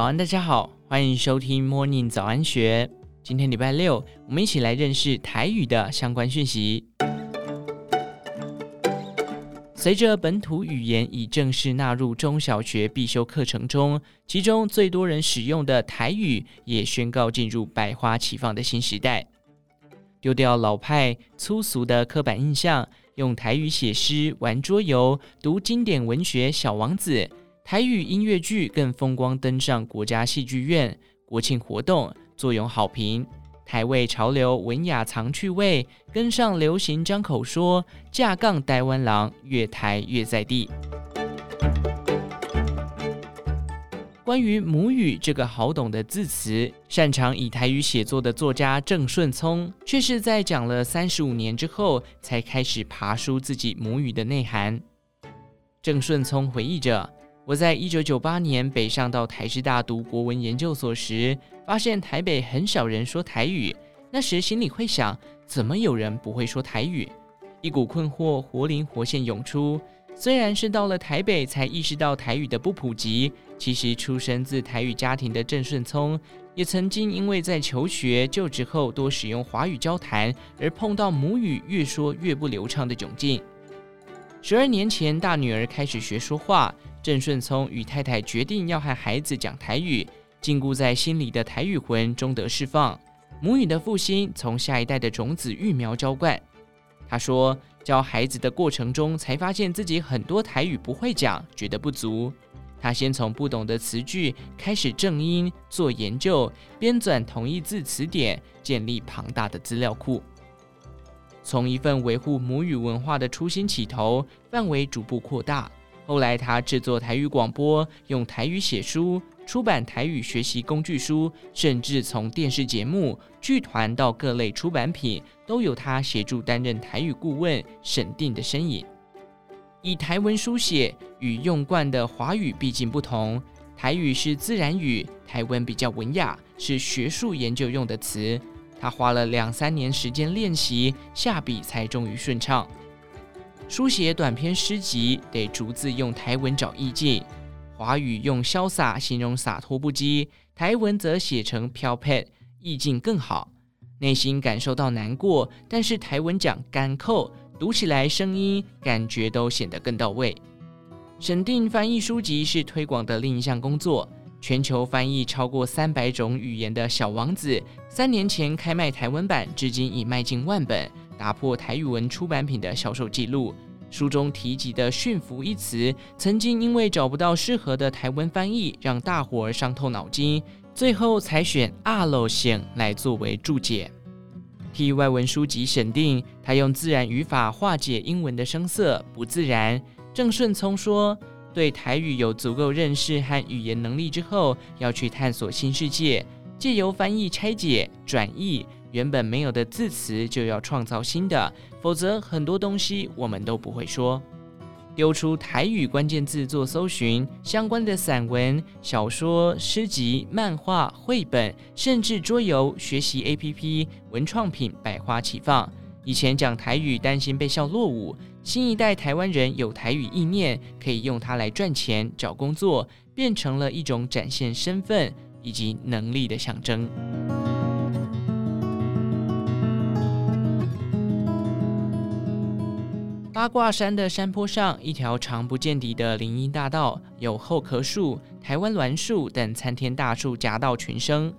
早安，大家好，欢迎收听 Morning 早安学。今天礼拜六，我们一起来认识台语的相关讯息。随着本土语言已正式纳入中小学必修课程中，其中最多人使用的台语也宣告进入百花齐放的新时代。丢掉老派粗俗的刻板印象，用台语写诗、玩桌游、读经典文学《小王子》。台语音乐剧更风光登上国家戏剧院，国庆活动作用好评。台味潮流文雅藏趣味，跟上流行张口说，架杠台湾郎越台越在地。关于母语这个好懂的字词，擅长以台语写作的作家郑顺聪，却是在讲了三十五年之后，才开始爬梳自己母语的内涵。郑顺聪回忆着。我在一九九八年北上到台师大读国文研究所时，发现台北很少人说台语。那时心里会想，怎么有人不会说台语？一股困惑活灵活现涌出。虽然是到了台北才意识到台语的不普及，其实出身自台语家庭的郑顺聪，也曾经因为在求学就职后多使用华语交谈，而碰到母语越说越不流畅的窘境。十二年前，大女儿开始学说话。郑顺聪与太太决定要和孩子讲台语，禁锢在心里的台语魂终得释放。母语的复兴从下一代的种子育苗浇灌。他说，教孩子的过程中，才发现自己很多台语不会讲，觉得不足。他先从不懂的词句开始正音做研究，编纂同义字词典，建立庞大的资料库。从一份维护母语文化的初心起头，范围逐步扩大。后来，他制作台语广播，用台语写书，出版台语学习工具书，甚至从电视节目、剧团到各类出版品，都有他协助担任台语顾问审定的身影。以台文书写与用惯的华语毕竟不同，台语是自然语，台文比较文雅，是学术研究用的词。他花了两三年时间练习，下笔才终于顺畅。书写短篇诗集得逐字用台文找意境，华语用潇洒形容洒脱不羁，台文则写成飘派，意境更好。内心感受到难过，但是台文讲干扣，读起来声音感觉都显得更到位。审定翻译书籍是推广的另一项工作，全球翻译超过三百种语言的小王子，三年前开卖台湾版，至今已卖近万本。打破台语文出版品的销售记录。书中提及的“驯服”一词，曾经因为找不到适合的台文翻译，让大伙儿伤透脑筋，最后才选“阿罗线”来作为注解。替外文书籍审定，他用自然语法化解英文的生涩不自然。郑顺聪说：“对台语有足够认识和语言能力之后，要去探索新世界，借由翻译拆解转译。”原本没有的字词就要创造新的，否则很多东西我们都不会说。丢出台语关键字做搜寻，相关的散文、小说、诗集、漫画、绘本，甚至桌游、学习 APP、文创品百花齐放。以前讲台语担心被笑落伍，新一代台湾人有台语意念，可以用它来赚钱、找工作，变成了一种展现身份以及能力的象征。八卦山的山坡上，一条长不见底的林荫大道，有厚壳树、台湾栾树等参天大树夹道群生。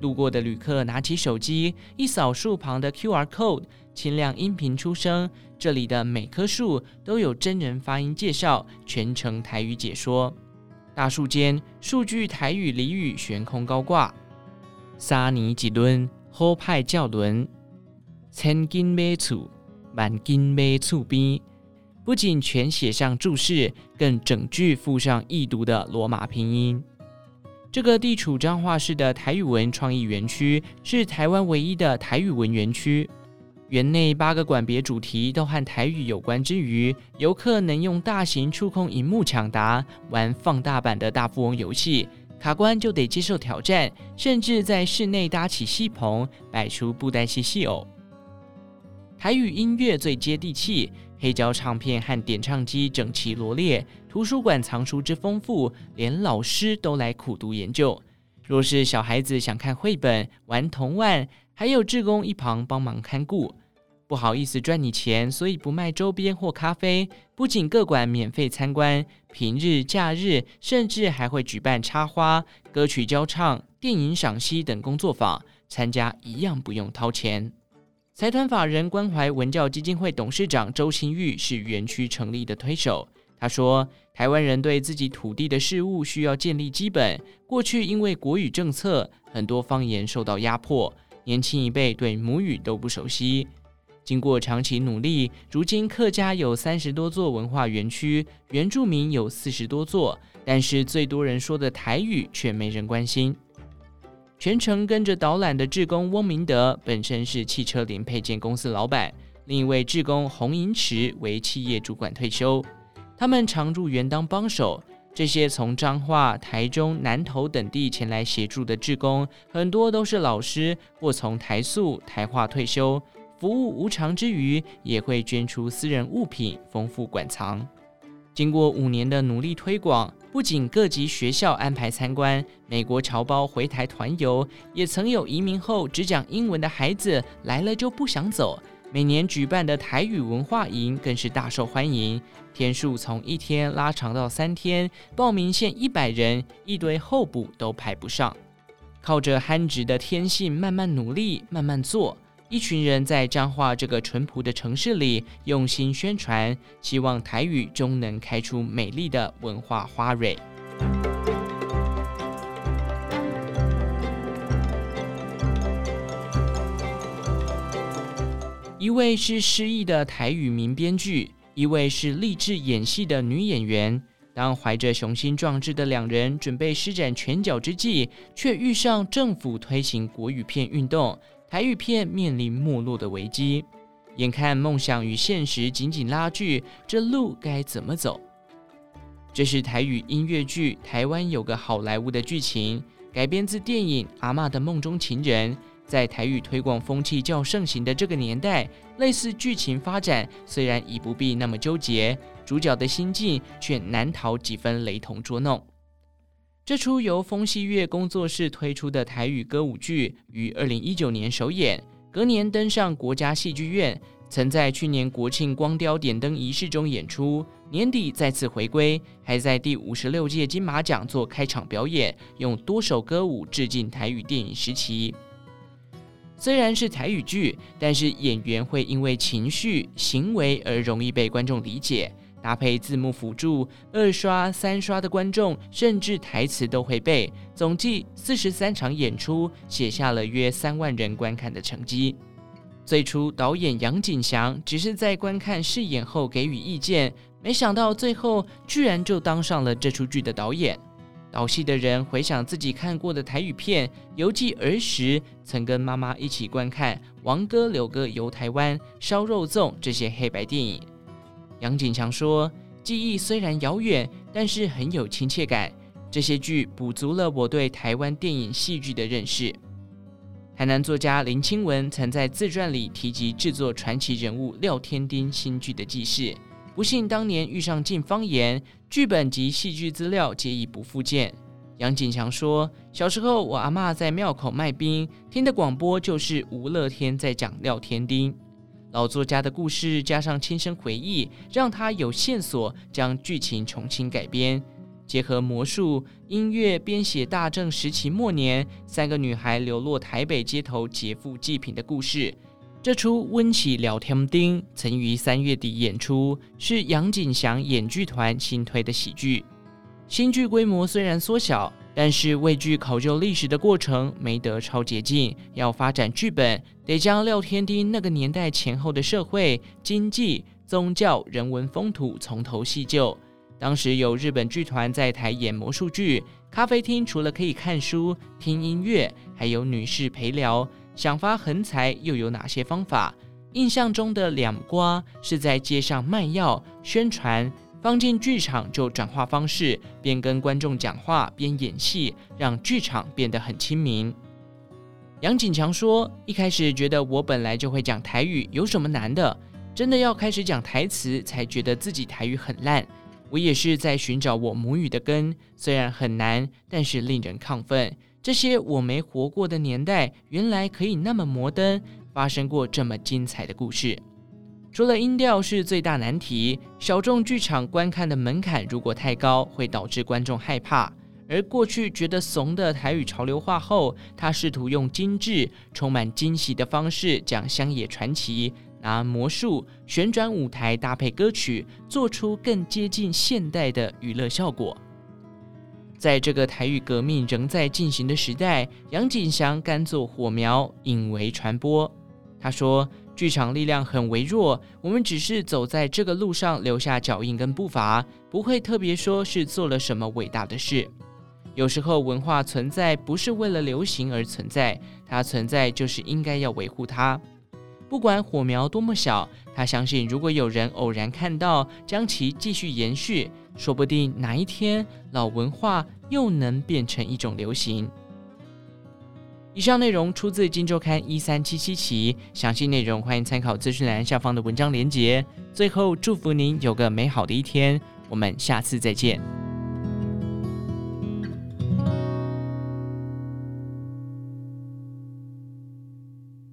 路过的旅客拿起手机，一扫树旁的 QR code，轻量音频出声。这里的每棵树都有真人发音介绍，全程台语解说。大树间，数句台语俚语悬空高挂：三年一轮，好派轿轮，千金买厝。满金杯醋逼，不仅全写上注释，更整句附上易读的罗马拼音。这个地处彰化市的台语文创意园区是台湾唯一的台语文园区。园内八个馆别主题都和台语有关之余，游客能用大型触控荧幕抢答，玩放大版的大富翁游戏，卡关就得接受挑战，甚至在室内搭起戏棚，摆出布袋戏戏偶。台语音乐最接地气，黑胶唱片和点唱机整齐罗列，图书馆藏书之丰富，连老师都来苦读研究。若是小孩子想看绘本、玩童玩，还有志工一旁帮忙看顾。不好意思赚你钱，所以不卖周边或咖啡。不仅各馆免费参观，平日、假日甚至还会举办插花、歌曲教唱、电影赏析等工作坊，参加一样不用掏钱。财团法人关怀文教基金会董事长周清玉是园区成立的推手。他说：“台湾人对自己土地的事物需要建立基本。过去因为国语政策，很多方言受到压迫，年轻一辈对母语都不熟悉。经过长期努力，如今客家有三十多座文化园区，原住民有四十多座，但是最多人说的台语却没人关心。”全程跟着导览的志工翁明德，本身是汽车零配件公司老板；另一位志工洪银池为企业主管退休。他们常入园当帮手。这些从彰化、台中、南投等地前来协助的志工，很多都是老师或从台塑、台化退休，服务无偿之余，也会捐出私人物品，丰富馆藏。经过五年的努力推广，不仅各级学校安排参观，美国侨胞回台团游，也曾有移民后只讲英文的孩子来了就不想走。每年举办的台语文化营更是大受欢迎，天数从一天拉长到三天，报名限一百人，一堆候补都排不上。靠着憨直的天性，慢慢努力，慢慢做。一群人在彰化这个淳朴的城市里用心宣传，希望台语终能开出美丽的文化花蕊。一位是失意的台语名编剧，一位是立志演戏的女演员。当怀着雄心壮志的两人准备施展拳脚之际，却遇上政府推行国语片运动。台语片面临没落的危机，眼看梦想与现实紧紧拉锯，这路该怎么走？这是台语音乐剧《台湾有个好莱坞》的剧情，改编自电影《阿嬷的梦中情人》。在台语推广风气较盛行的这个年代，类似剧情发展虽然已不必那么纠结，主角的心境却难逃几分雷同捉弄。这出由风戏月工作室推出的台语歌舞剧，于二零一九年首演，隔年登上国家戏剧院，曾在去年国庆光雕点灯仪式中演出，年底再次回归，还在第五十六届金马奖做开场表演，用多首歌舞致敬台语电影时期。虽然是台语剧，但是演员会因为情绪、行为而容易被观众理解。搭配字幕辅助，二刷、三刷的观众甚至台词都会背。总计四十三场演出，写下了约三万人观看的成绩。最初导演杨景祥只是在观看试演后给予意见，没想到最后居然就当上了这出剧的导演。导戏的人回想自己看过的台语片，犹记儿时曾跟妈妈一起观看《王哥、柳哥游台湾》《烧肉粽》这些黑白电影。杨景强说：“记忆虽然遥远，但是很有亲切感。这些剧补足了我对台湾电影戏剧的认识。”台南作家林清文曾在自传里提及制作传奇人物廖天丁新剧的记事，不幸当年遇上禁方言，剧本及戏剧资料皆已不复见。杨景强说：“小时候我阿嬷在庙口卖冰，听的广播就是吴乐天在讲廖添丁。”老作家的故事加上亲身回忆，让他有线索将剧情重新改编，结合魔术、音乐，编写大正时期末年三个女孩流落台北街头劫富济贫的故事。这出温起廖添丁曾于三月底演出，是杨景祥演剧团新推的喜剧。新剧规模虽然缩小。但是为剧考究历史的过程没得超捷径，要发展剧本，得将廖天丁那个年代前后的社会、经济、宗教、人文风土从头细究。当时有日本剧团在台演魔术剧，咖啡厅除了可以看书、听音乐，还有女士陪聊。想发横财又有哪些方法？印象中的两瓜是在街上卖药宣传。放进剧场就转化方式，边跟观众讲话边演戏，让剧场变得很亲民。杨景强说：“一开始觉得我本来就会讲台语，有什么难的？真的要开始讲台词，才觉得自己台语很烂。我也是在寻找我母语的根，虽然很难，但是令人亢奋。这些我没活过的年代，原来可以那么摩登，发生过这么精彩的故事。除了音调是最大难题，小众剧场观看的门槛如果太高，会导致观众害怕。而过去觉得怂的台语潮流化后，他试图用精致、充满惊喜的方式讲乡野传奇。拿魔术、旋转舞台搭配歌曲，做出更接近现代的娱乐效果。在这个台语革命仍在进行的时代，杨景祥甘做火苗，引为传播。他说：“剧场力量很微弱，我们只是走在这个路上，留下脚印跟步伐，不会特别说是做了什么伟大的事。有时候文化存在不是为了流行而存在，它存在就是应该要维护它。”不管火苗多么小，他相信，如果有人偶然看到，将其继续延续，说不定哪一天老文化又能变成一种流行。以上内容出自《金周刊》一三七七期，详细内容欢迎参考资讯栏下方的文章连接。最后，祝福您有个美好的一天，我们下次再见。